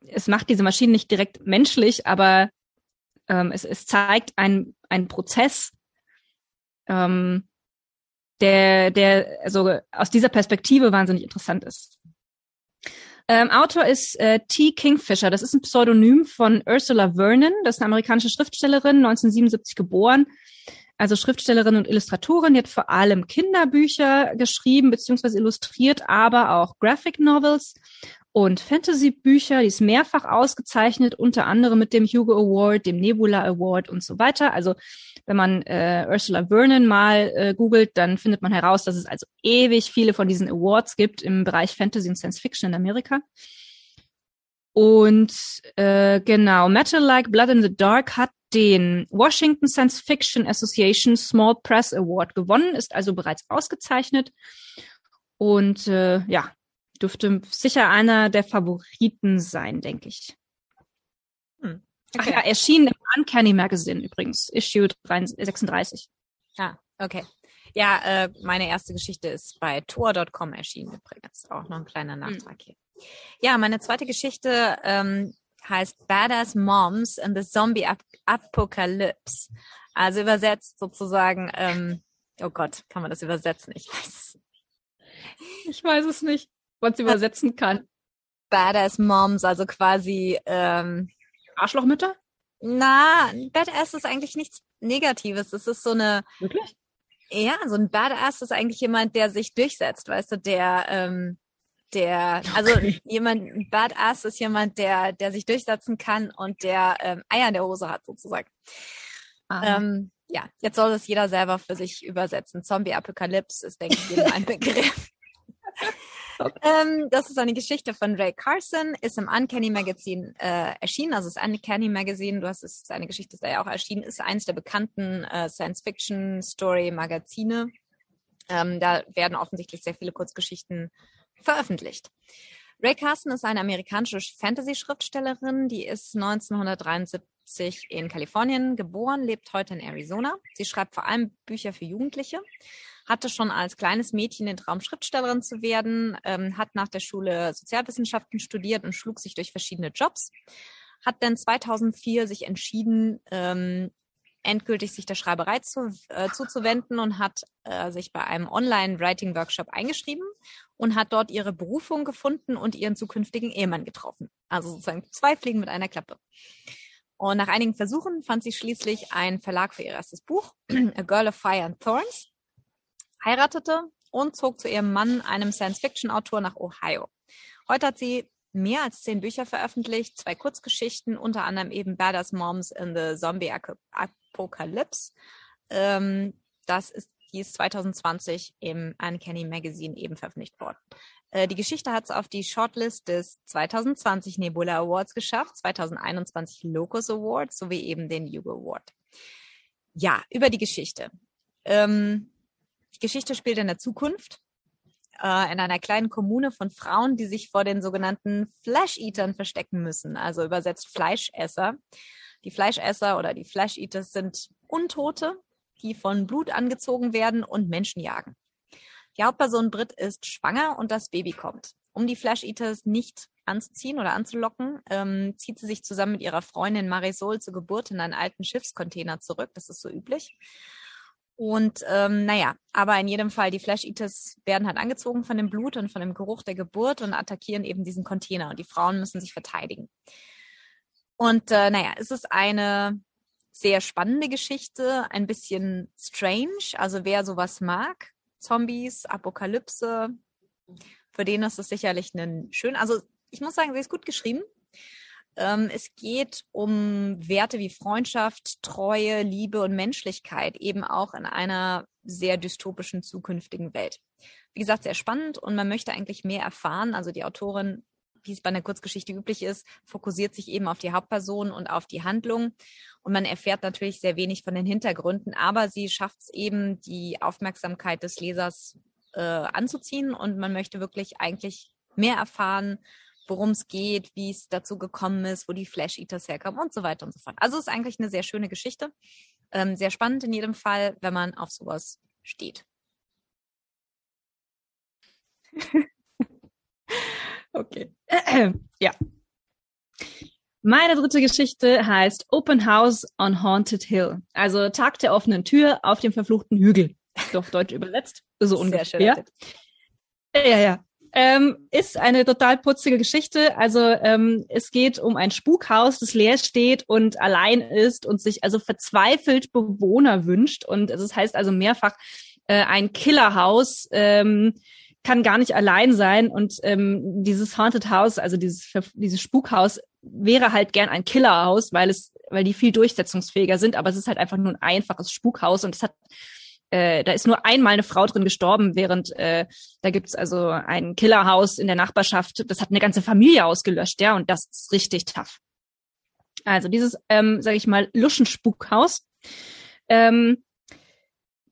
es macht diese Maschine nicht direkt menschlich, aber ähm, es, es zeigt einen Prozess, ähm, der, der also aus dieser Perspektive wahnsinnig interessant ist. Ähm, Autor ist äh, T. Kingfisher. Das ist ein Pseudonym von Ursula Vernon. Das ist eine amerikanische Schriftstellerin, 1977 geboren. Also Schriftstellerin und Illustratorin. Die hat vor allem Kinderbücher geschrieben bzw. illustriert, aber auch Graphic Novels und Fantasy-Bücher. Die ist mehrfach ausgezeichnet, unter anderem mit dem Hugo Award, dem Nebula Award und so weiter. Also wenn man äh, Ursula Vernon mal äh, googelt, dann findet man heraus, dass es also ewig viele von diesen Awards gibt im Bereich Fantasy und Science Fiction in Amerika. Und äh, genau, Metal Like Blood in the Dark hat den Washington Science Fiction Association Small Press Award gewonnen, ist also bereits ausgezeichnet. Und äh, ja, dürfte sicher einer der Favoriten sein, denke ich. Hm. Okay. Ach ja, erschienen im Uncanny Magazine übrigens, Issue 36. Ah, okay. Ja, äh, meine erste Geschichte ist bei Tor.com erschienen übrigens. Auch noch ein kleiner hm. Nachtrag hier. Ja, meine zweite Geschichte ähm, heißt Badass Moms in the Zombie Apocalypse. Also übersetzt sozusagen, ähm, oh Gott, kann man das übersetzen? Ich weiß es. Ich weiß es nicht man es übersetzen kann. Badass Moms, also quasi ähm, Arschlochmütter? Na, Badass ist eigentlich nichts Negatives. Es ist so eine. Wirklich? Ja, so ein Badass ist eigentlich jemand, der sich durchsetzt, weißt du, der, ähm, der, also okay. jemand, ein Badass ist jemand, der, der sich durchsetzen kann und der ähm, Eier in der Hose hat, sozusagen. Ähm, ja, jetzt soll das jeder selber für sich übersetzen. Zombie-Apokalypse ist, denke ich, jedem ein Begriff. [LAUGHS] Ähm, das ist eine Geschichte von Ray Carson, ist im Uncanny Magazine äh, erschienen. Also das Uncanny Magazine, du hast es, seine Geschichte ist da ja auch erschienen, ist eines der bekannten äh, Science-Fiction-Story-Magazine. Ähm, da werden offensichtlich sehr viele Kurzgeschichten veröffentlicht. Ray Carson ist eine amerikanische Fantasy-Schriftstellerin, die ist 1973 in Kalifornien geboren, lebt heute in Arizona. Sie schreibt vor allem Bücher für Jugendliche hatte schon als kleines Mädchen den Traum, Schriftstellerin zu werden, ähm, hat nach der Schule Sozialwissenschaften studiert und schlug sich durch verschiedene Jobs, hat dann 2004 sich entschieden, ähm, endgültig sich der Schreiberei zu, äh, zuzuwenden und hat äh, sich bei einem Online-Writing-Workshop eingeschrieben und hat dort ihre Berufung gefunden und ihren zukünftigen Ehemann getroffen. Also sozusagen zwei Fliegen mit einer Klappe. Und nach einigen Versuchen fand sie schließlich einen Verlag für ihr erstes Buch, [CLEARS THROAT] A Girl of Fire and Thorns, heiratete und zog zu ihrem Mann, einem Science-Fiction-Autor, nach Ohio. Heute hat sie mehr als zehn Bücher veröffentlicht, zwei Kurzgeschichten, unter anderem eben Badass Moms in the Zombie Apocalypse. Ähm, das ist, die ist 2020 im Uncanny Magazine eben veröffentlicht worden. Äh, die Geschichte hat es auf die Shortlist des 2020 Nebula Awards geschafft, 2021 Locus Awards sowie eben den Hugo Award. Ja, über die Geschichte. Ähm, die Geschichte spielt in der Zukunft, äh, in einer kleinen Kommune von Frauen, die sich vor den sogenannten Flash-Eatern verstecken müssen, also übersetzt Fleischesser. Die Fleischesser oder die Flash-Eaters sind Untote, die von Blut angezogen werden und Menschen jagen. Die Hauptperson Brit ist schwanger und das Baby kommt. Um die Flash-Eaters nicht anzuziehen oder anzulocken, ähm, zieht sie sich zusammen mit ihrer Freundin Marisol zur Geburt in einen alten Schiffscontainer zurück. Das ist so üblich. Und ähm, naja, aber in jedem Fall, die Flash Eaters werden halt angezogen von dem Blut und von dem Geruch der Geburt und attackieren eben diesen Container und die Frauen müssen sich verteidigen. Und äh, naja, es ist eine sehr spannende Geschichte, ein bisschen strange. Also wer sowas mag, Zombies, Apokalypse, für den ist es sicherlich ein schön. Also ich muss sagen, sie ist gut geschrieben. Ähm, es geht um Werte wie Freundschaft, Treue, Liebe und Menschlichkeit, eben auch in einer sehr dystopischen zukünftigen Welt. Wie gesagt, sehr spannend und man möchte eigentlich mehr erfahren. Also die Autorin, wie es bei einer Kurzgeschichte üblich ist, fokussiert sich eben auf die Hauptperson und auf die Handlung. Und man erfährt natürlich sehr wenig von den Hintergründen, aber sie schafft es eben, die Aufmerksamkeit des Lesers äh, anzuziehen und man möchte wirklich eigentlich mehr erfahren, worum es geht, wie es dazu gekommen ist, wo die Flash Eaters herkommen und so weiter und so fort. Also es ist eigentlich eine sehr schöne Geschichte. Ähm, sehr spannend in jedem Fall, wenn man auf sowas steht. [LAUGHS] okay. [CLEARS THROAT] ja. Meine dritte Geschichte heißt Open House on Haunted Hill. Also Tag der offenen Tür auf dem verfluchten Hügel. Auf Deutsch übersetzt. So ungefähr. Ja, ja. Ähm, ist eine total putzige Geschichte. Also ähm, es geht um ein Spukhaus, das leer steht und allein ist und sich also verzweifelt Bewohner wünscht. Und es heißt also mehrfach äh, ein Killerhaus. Ähm, kann gar nicht allein sein. Und ähm, dieses Haunted House, also dieses dieses Spukhaus wäre halt gern ein Killerhaus, weil es weil die viel durchsetzungsfähiger sind, aber es ist halt einfach nur ein einfaches Spukhaus. Und es hat äh, da ist nur einmal eine Frau drin gestorben, während äh, da gibt's also ein Killerhaus in der Nachbarschaft, das hat eine ganze Familie ausgelöscht, ja, und das ist richtig tough. Also dieses, ähm, sage ich mal, Luschenspukhaus ähm,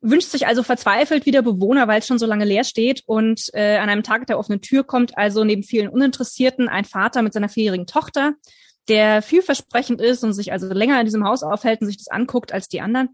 wünscht sich also verzweifelt wieder Bewohner, weil es schon so lange leer steht. Und äh, an einem Tag der offenen Tür kommt also neben vielen Uninteressierten ein Vater mit seiner vierjährigen Tochter, der vielversprechend ist und sich also länger in diesem Haus aufhält und sich das anguckt als die anderen.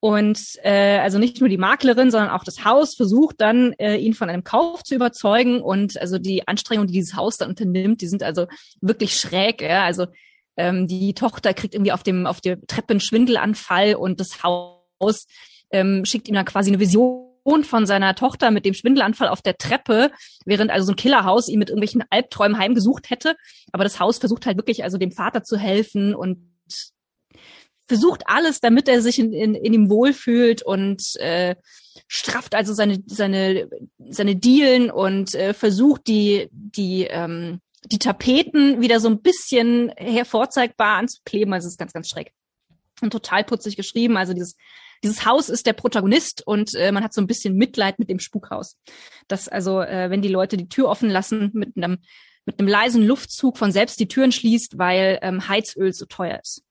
Und äh, also nicht nur die Maklerin, sondern auch das Haus versucht dann, äh, ihn von einem Kauf zu überzeugen. Und also die Anstrengungen, die dieses Haus dann unternimmt, die sind also wirklich schräg. Ja? Also ähm, die Tochter kriegt irgendwie auf dem auf der Treppe einen Schwindelanfall und das Haus ähm, schickt ihm dann quasi eine Vision von seiner Tochter mit dem Schwindelanfall auf der Treppe, während also so ein Killerhaus ihn mit irgendwelchen Albträumen heimgesucht hätte. Aber das Haus versucht halt wirklich also dem Vater zu helfen und versucht alles, damit er sich in, in, in ihm wohlfühlt und äh, strafft also seine seine seine Dielen und äh, versucht die die ähm, die Tapeten wieder so ein bisschen hervorzeigbar anzukleben. Also es ist ganz ganz schräg und total putzig geschrieben. Also dieses dieses Haus ist der Protagonist und äh, man hat so ein bisschen Mitleid mit dem Spukhaus. Das also, äh, wenn die Leute die Tür offen lassen mit einem mit einem leisen Luftzug von selbst die Türen schließt, weil ähm, Heizöl so teuer ist.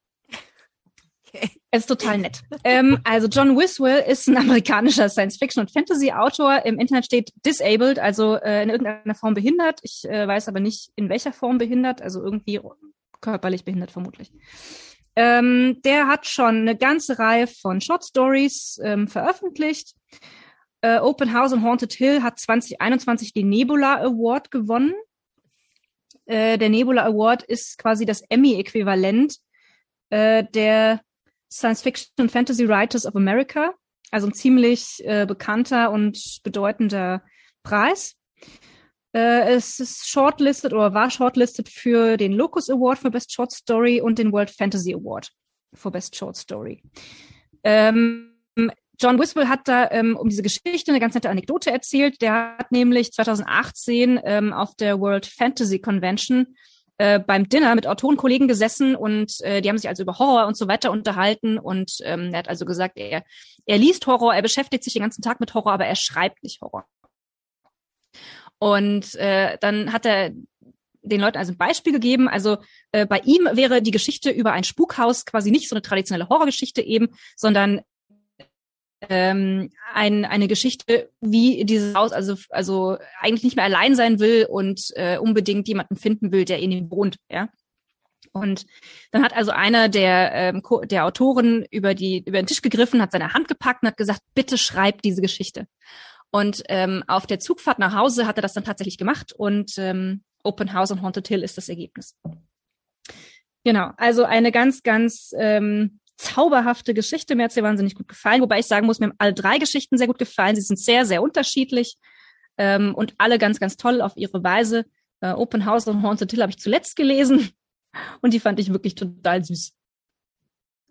Okay. Es ist total nett. ähm, also John Wiswell ist ein amerikanischer Science-Fiction- und Fantasy-Autor. Im Internet steht disabled, also äh, in irgendeiner Form behindert. Ich äh, weiß aber nicht, in welcher Form behindert. Also irgendwie körperlich behindert vermutlich. Ähm, der hat schon eine ganze Reihe von Short Stories ähm, veröffentlicht. Äh, Open House und Haunted Hill hat 2021 den Nebula Award gewonnen. Äh, der Nebula Award ist quasi das Emmy-Äquivalent äh, der Science Fiction Fantasy Writers of America, also ein ziemlich äh, bekannter und bedeutender Preis. Äh, es ist shortlisted oder war shortlisted für den Locus Award für Best Short Story und den World Fantasy Award für Best Short Story. Ähm, John Wiswell hat da ähm, um diese Geschichte eine ganz nette Anekdote erzählt. Der hat nämlich 2018 ähm, auf der World Fantasy Convention äh, beim Dinner mit Autorenkollegen gesessen und äh, die haben sich also über Horror und so weiter unterhalten und ähm, er hat also gesagt, er, er liest Horror, er beschäftigt sich den ganzen Tag mit Horror, aber er schreibt nicht Horror. Und äh, dann hat er den Leuten also ein Beispiel gegeben. Also äh, bei ihm wäre die Geschichte über ein Spukhaus quasi nicht so eine traditionelle Horrorgeschichte eben, sondern ähm, ein, eine Geschichte, wie dieses Haus also also eigentlich nicht mehr allein sein will und äh, unbedingt jemanden finden will, der in ihm wohnt, ja. Und dann hat also einer der ähm, der Autoren über die über den Tisch gegriffen, hat seine Hand gepackt und hat gesagt, bitte schreib diese Geschichte. Und ähm, auf der Zugfahrt nach Hause hat er das dann tatsächlich gemacht und ähm, Open House und Haunted Hill ist das Ergebnis. Genau, also eine ganz, ganz ähm, zauberhafte Geschichte. Mir hat sie wahnsinnig gut gefallen, wobei ich sagen muss, mir haben alle drei Geschichten sehr gut gefallen. Sie sind sehr, sehr unterschiedlich ähm, und alle ganz, ganz toll auf ihre Weise. Äh, Open House und Haunted Hill habe ich zuletzt gelesen [LAUGHS] und die fand ich wirklich total süß.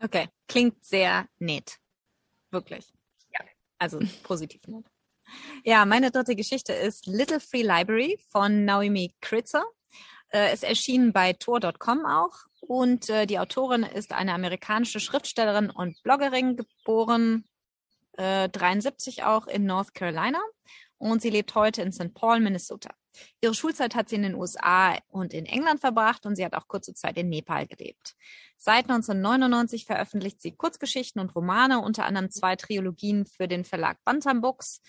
Okay, klingt sehr nett. Wirklich. Ja. Also positiv nett. Ja, meine dritte Geschichte ist Little Free Library von Naomi Kritzer. Äh, ist erschienen bei Tor.com auch und äh, die Autorin ist eine amerikanische Schriftstellerin und Bloggerin, geboren äh, 73 auch in North Carolina und sie lebt heute in St. Paul, Minnesota. Ihre Schulzeit hat sie in den USA und in England verbracht und sie hat auch kurze Zeit in Nepal gelebt. Seit 1999 veröffentlicht sie Kurzgeschichten und Romane, unter anderem zwei Trilogien für den Verlag Bantam Books.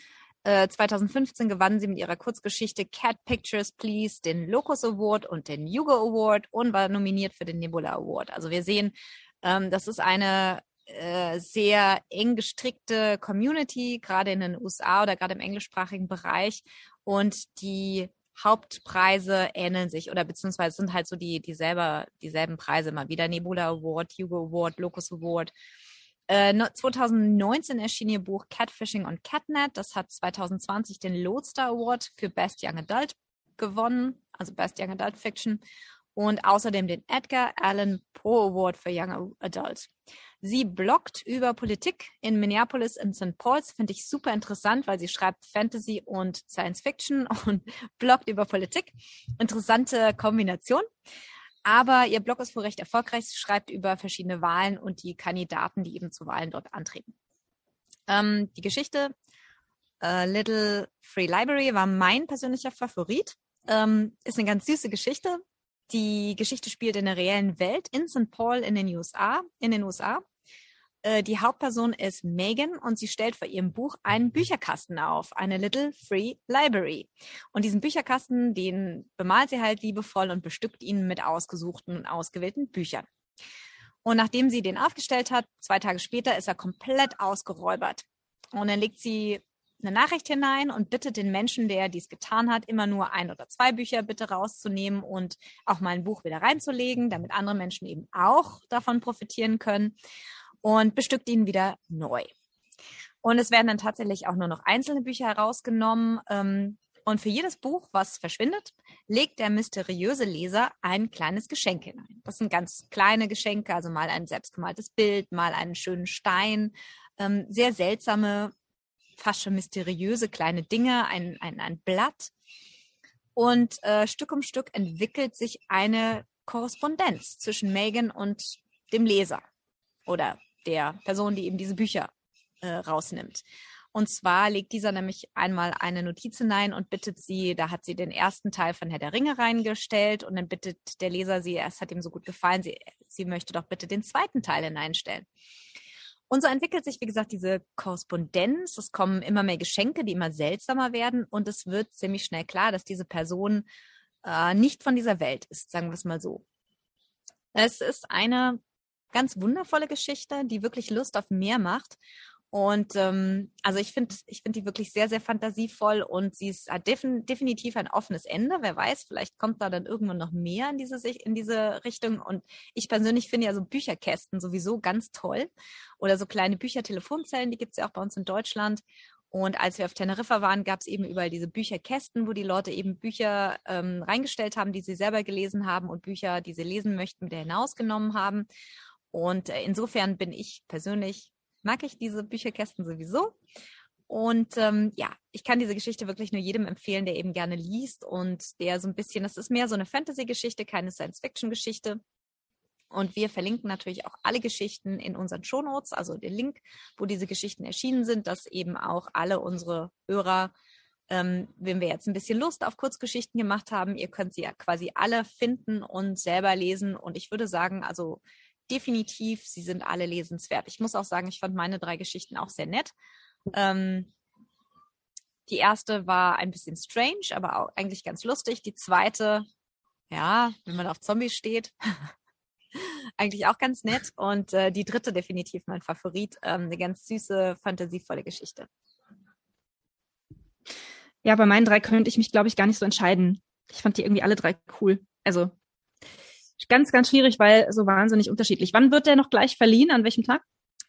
Äh, 2015 gewann sie mit ihrer Kurzgeschichte Cat Pictures Please den Locus Award und den Hugo Award und war nominiert für den Nebula Award. Also wir sehen, ähm, das ist eine äh, sehr eng gestrickte Community, gerade in den USA oder gerade im englischsprachigen Bereich. Und die Hauptpreise ähneln sich oder beziehungsweise sind halt so die dieselbe, dieselben Preise mal wieder. Nebula Award, Hugo Award, Locus Award. Äh, 2019 erschien ihr Buch Catfishing und Catnet. Das hat 2020 den Lodestar Award für Best Young Adult gewonnen, also Best Young Adult Fiction. Und außerdem den Edgar Allan Poe Award für Young Adult. Sie bloggt über Politik in Minneapolis und St. Paul's. Finde ich super interessant, weil sie schreibt Fantasy und Science Fiction [LAUGHS] und bloggt über Politik. Interessante Kombination. Aber ihr Blog ist wohl recht erfolgreich. Sie schreibt über verschiedene Wahlen und die Kandidaten, die eben zu Wahlen dort antreten. Ähm, die Geschichte uh, Little Free Library war mein persönlicher Favorit. Ähm, ist eine ganz süße Geschichte. Die Geschichte spielt in der reellen Welt in St. Paul in den USA. In den USA. Äh, die Hauptperson ist Megan und sie stellt vor ihrem Buch einen Bücherkasten auf, eine Little Free Library. Und diesen Bücherkasten, den bemalt sie halt liebevoll und bestückt ihn mit ausgesuchten und ausgewählten Büchern. Und nachdem sie den aufgestellt hat, zwei Tage später ist er komplett ausgeräubert. Und dann legt sie eine Nachricht hinein und bittet den Menschen, der dies getan hat, immer nur ein oder zwei Bücher bitte rauszunehmen und auch mal ein Buch wieder reinzulegen, damit andere Menschen eben auch davon profitieren können und bestückt ihn wieder neu. Und es werden dann tatsächlich auch nur noch einzelne Bücher herausgenommen. Ähm, und für jedes Buch, was verschwindet, legt der mysteriöse Leser ein kleines Geschenk hinein. Das sind ganz kleine Geschenke, also mal ein selbstgemaltes Bild, mal einen schönen Stein, ähm, sehr seltsame, fast schon mysteriöse kleine Dinge, ein, ein, ein Blatt. Und äh, Stück um Stück entwickelt sich eine Korrespondenz zwischen Megan und dem Leser oder der Person, die eben diese Bücher äh, rausnimmt. Und zwar legt dieser nämlich einmal eine Notiz hinein und bittet sie, da hat sie den ersten Teil von Herr der Ringe reingestellt und dann bittet der Leser sie, es hat ihm so gut gefallen, sie, sie möchte doch bitte den zweiten Teil hineinstellen. Und so entwickelt sich, wie gesagt, diese Korrespondenz. Es kommen immer mehr Geschenke, die immer seltsamer werden. Und es wird ziemlich schnell klar, dass diese Person äh, nicht von dieser Welt ist, sagen wir es mal so. Es ist eine ganz wundervolle Geschichte, die wirklich Lust auf mehr macht. Und ähm, also ich finde, ich finde die wirklich sehr, sehr fantasievoll und sie ist, hat defin definitiv ein offenes Ende. Wer weiß, vielleicht kommt da dann irgendwann noch mehr in diese in diese Richtung. Und ich persönlich finde ja so Bücherkästen sowieso ganz toll. Oder so kleine Büchertelefonzellen, die gibt's ja auch bei uns in Deutschland. Und als wir auf Teneriffa waren, gab es eben überall diese Bücherkästen, wo die Leute eben Bücher ähm, reingestellt haben, die sie selber gelesen haben und Bücher, die sie lesen möchten, wieder hinausgenommen haben. Und äh, insofern bin ich persönlich, mag ich diese Bücherkästen sowieso. Und ähm, ja, ich kann diese Geschichte wirklich nur jedem empfehlen, der eben gerne liest und der so ein bisschen, das ist mehr so eine Fantasy-Geschichte, keine Science-Fiction-Geschichte. Und wir verlinken natürlich auch alle Geschichten in unseren Shownotes, also den Link, wo diese Geschichten erschienen sind, dass eben auch alle unsere Hörer, ähm, wenn wir jetzt ein bisschen Lust auf Kurzgeschichten gemacht haben, ihr könnt sie ja quasi alle finden und selber lesen. Und ich würde sagen, also definitiv, sie sind alle lesenswert. Ich muss auch sagen, ich fand meine drei Geschichten auch sehr nett. Ähm, die erste war ein bisschen strange, aber auch eigentlich ganz lustig. Die zweite, ja, wenn man auf Zombies steht, [LAUGHS] eigentlich auch ganz nett. Und äh, die dritte definitiv mein Favorit. Ähm, eine ganz süße, fantasievolle Geschichte. Ja, bei meinen drei könnte ich mich, glaube ich, gar nicht so entscheiden. Ich fand die irgendwie alle drei cool. Also ganz, ganz schwierig, weil so wahnsinnig unterschiedlich. Wann wird der noch gleich verliehen? An welchem Tag?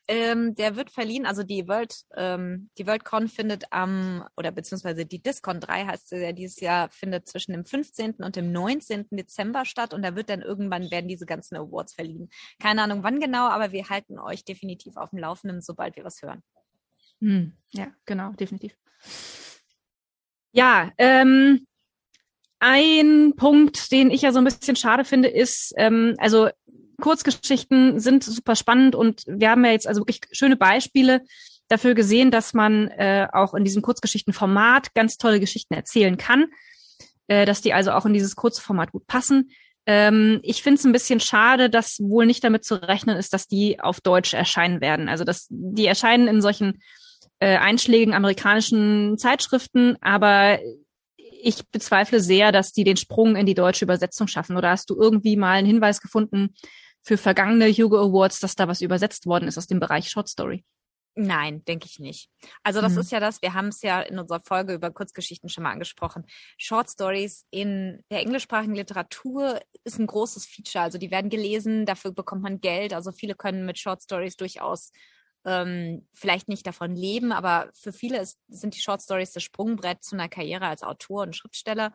Ähm, der wird verliehen, also die World, ähm, die WorldCon findet am, oder beziehungsweise die Discon 3 heißt sie ja dieses Jahr, findet zwischen dem 15. und dem 19. Dezember statt und da wird dann irgendwann werden diese ganzen Awards verliehen. Keine Ahnung wann genau, aber wir halten euch definitiv auf dem Laufenden, sobald wir was hören. Hm, ja, genau, definitiv. Ja, ähm, ein Punkt, den ich ja so ein bisschen schade finde, ist, ähm, also Kurzgeschichten sind super spannend und wir haben ja jetzt also wirklich schöne Beispiele dafür gesehen, dass man äh, auch in diesem Kurzgeschichtenformat ganz tolle Geschichten erzählen kann, äh, dass die also auch in dieses kurze Format gut passen. Ähm, ich finde es ein bisschen schade, dass wohl nicht damit zu rechnen ist, dass die auf Deutsch erscheinen werden. Also dass die erscheinen in solchen äh, einschlägigen amerikanischen Zeitschriften, aber ich bezweifle sehr, dass die den Sprung in die deutsche Übersetzung schaffen. Oder hast du irgendwie mal einen Hinweis gefunden für vergangene Hugo Awards, dass da was übersetzt worden ist aus dem Bereich Short Story? Nein, denke ich nicht. Also das mhm. ist ja das, wir haben es ja in unserer Folge über Kurzgeschichten schon mal angesprochen. Short Stories in der englischsprachigen Literatur ist ein großes Feature. Also die werden gelesen, dafür bekommt man Geld. Also viele können mit Short Stories durchaus ähm, vielleicht nicht davon leben, aber für viele ist, sind die Short Stories das Sprungbrett zu einer Karriere als Autor und Schriftsteller.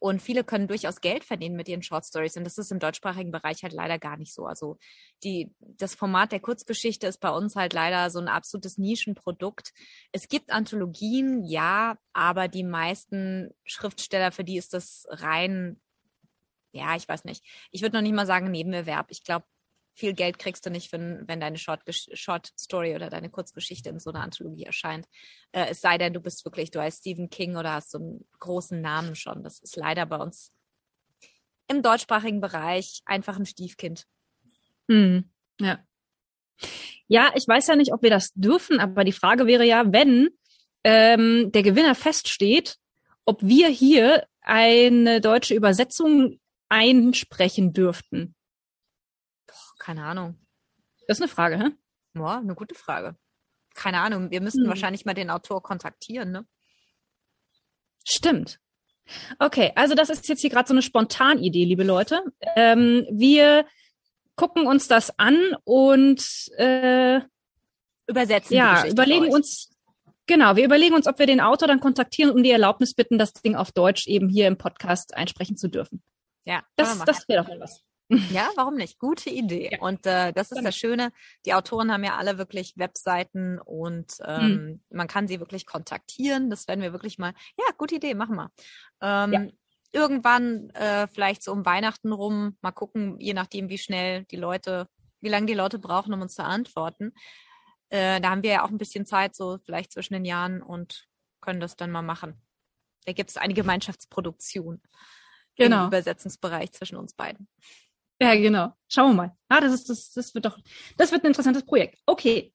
Und viele können durchaus Geld verdienen mit ihren Short Stories. Und das ist im deutschsprachigen Bereich halt leider gar nicht so. Also die, das Format der Kurzgeschichte ist bei uns halt leider so ein absolutes Nischenprodukt. Es gibt Anthologien, ja, aber die meisten Schriftsteller, für die ist das rein, ja, ich weiß nicht. Ich würde noch nicht mal sagen Nebenerwerb. Ich glaube, viel Geld kriegst du nicht, wenn, wenn deine Short, Short Story oder deine Kurzgeschichte in so einer Anthologie erscheint. Äh, es sei denn, du bist wirklich, du heißt Stephen King oder hast so einen großen Namen schon. Das ist leider bei uns im deutschsprachigen Bereich einfach ein Stiefkind. Hm, ja. Ja, ich weiß ja nicht, ob wir das dürfen, aber die Frage wäre ja, wenn ähm, der Gewinner feststeht, ob wir hier eine deutsche Übersetzung einsprechen dürften keine Ahnung. Das ist eine Frage, hä? Ja, eine gute Frage. Keine Ahnung. Wir müssten hm. wahrscheinlich mal den Autor kontaktieren, ne? Stimmt. Okay, also das ist jetzt hier gerade so eine Spontanidee, liebe Leute. Ähm, wir gucken uns das an und äh, übersetzen. Ja, überlegen uns. Genau, wir überlegen uns, ob wir den Autor dann kontaktieren und um die Erlaubnis bitten, das Ding auf Deutsch eben hier im Podcast einsprechen zu dürfen. Ja, das, das wäre doch mal was. Ja, warum nicht? Gute Idee. Ja. Und äh, das ist das Schöne. Die Autoren haben ja alle wirklich Webseiten und ähm, hm. man kann sie wirklich kontaktieren. Das werden wir wirklich mal. Ja, gute Idee, machen wir. Ähm, ja. Irgendwann, äh, vielleicht so um Weihnachten rum, mal gucken, je nachdem, wie schnell die Leute, wie lange die Leute brauchen, um uns zu antworten. Äh, da haben wir ja auch ein bisschen Zeit, so vielleicht zwischen den Jahren und können das dann mal machen. Da gibt es eine Gemeinschaftsproduktion genau. im Übersetzungsbereich zwischen uns beiden. Ja, genau. Schauen wir mal. Ah, das ist, das, das wird doch, das wird ein interessantes Projekt. Okay.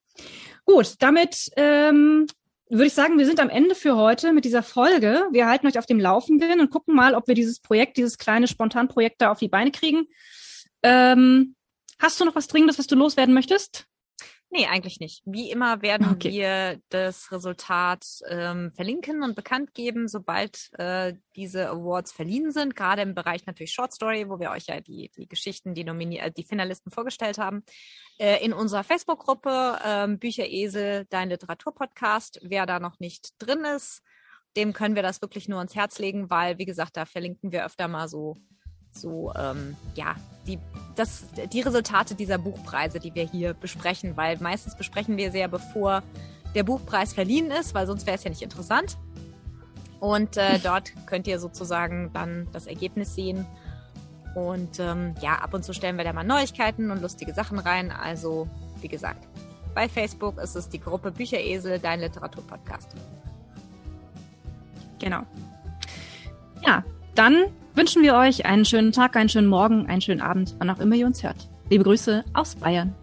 Gut, damit ähm, würde ich sagen, wir sind am Ende für heute mit dieser Folge. Wir halten euch auf dem Laufenden und gucken mal, ob wir dieses Projekt, dieses kleine Spontanprojekt da auf die Beine kriegen. Ähm, hast du noch was Dringendes, was du loswerden möchtest? Nee, eigentlich nicht. Wie immer werden okay. wir das Resultat ähm, verlinken und bekannt geben, sobald äh, diese Awards verliehen sind, gerade im Bereich natürlich Short Story, wo wir euch ja die, die Geschichten, die, Nomini äh, die Finalisten vorgestellt haben. Äh, in unserer Facebook-Gruppe ähm, Bücheresel, dein Literaturpodcast. Wer da noch nicht drin ist, dem können wir das wirklich nur ans Herz legen, weil, wie gesagt, da verlinken wir öfter mal so so ähm, ja die das die Resultate dieser Buchpreise, die wir hier besprechen, weil meistens besprechen wir sie ja bevor der Buchpreis verliehen ist, weil sonst wäre es ja nicht interessant. Und äh, [LAUGHS] dort könnt ihr sozusagen dann das Ergebnis sehen. Und ähm, ja, ab und zu stellen wir da mal Neuigkeiten und lustige Sachen rein. Also, wie gesagt, bei Facebook ist es die Gruppe Bücheresel, dein Literaturpodcast. Genau. Ja, dann wünschen wir euch einen schönen Tag, einen schönen Morgen, einen schönen Abend, wann auch immer ihr uns hört. Liebe Grüße aus Bayern.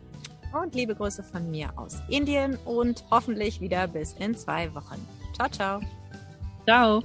Und liebe Grüße von mir aus Indien und hoffentlich wieder bis in zwei Wochen. Ciao, ciao. Ciao.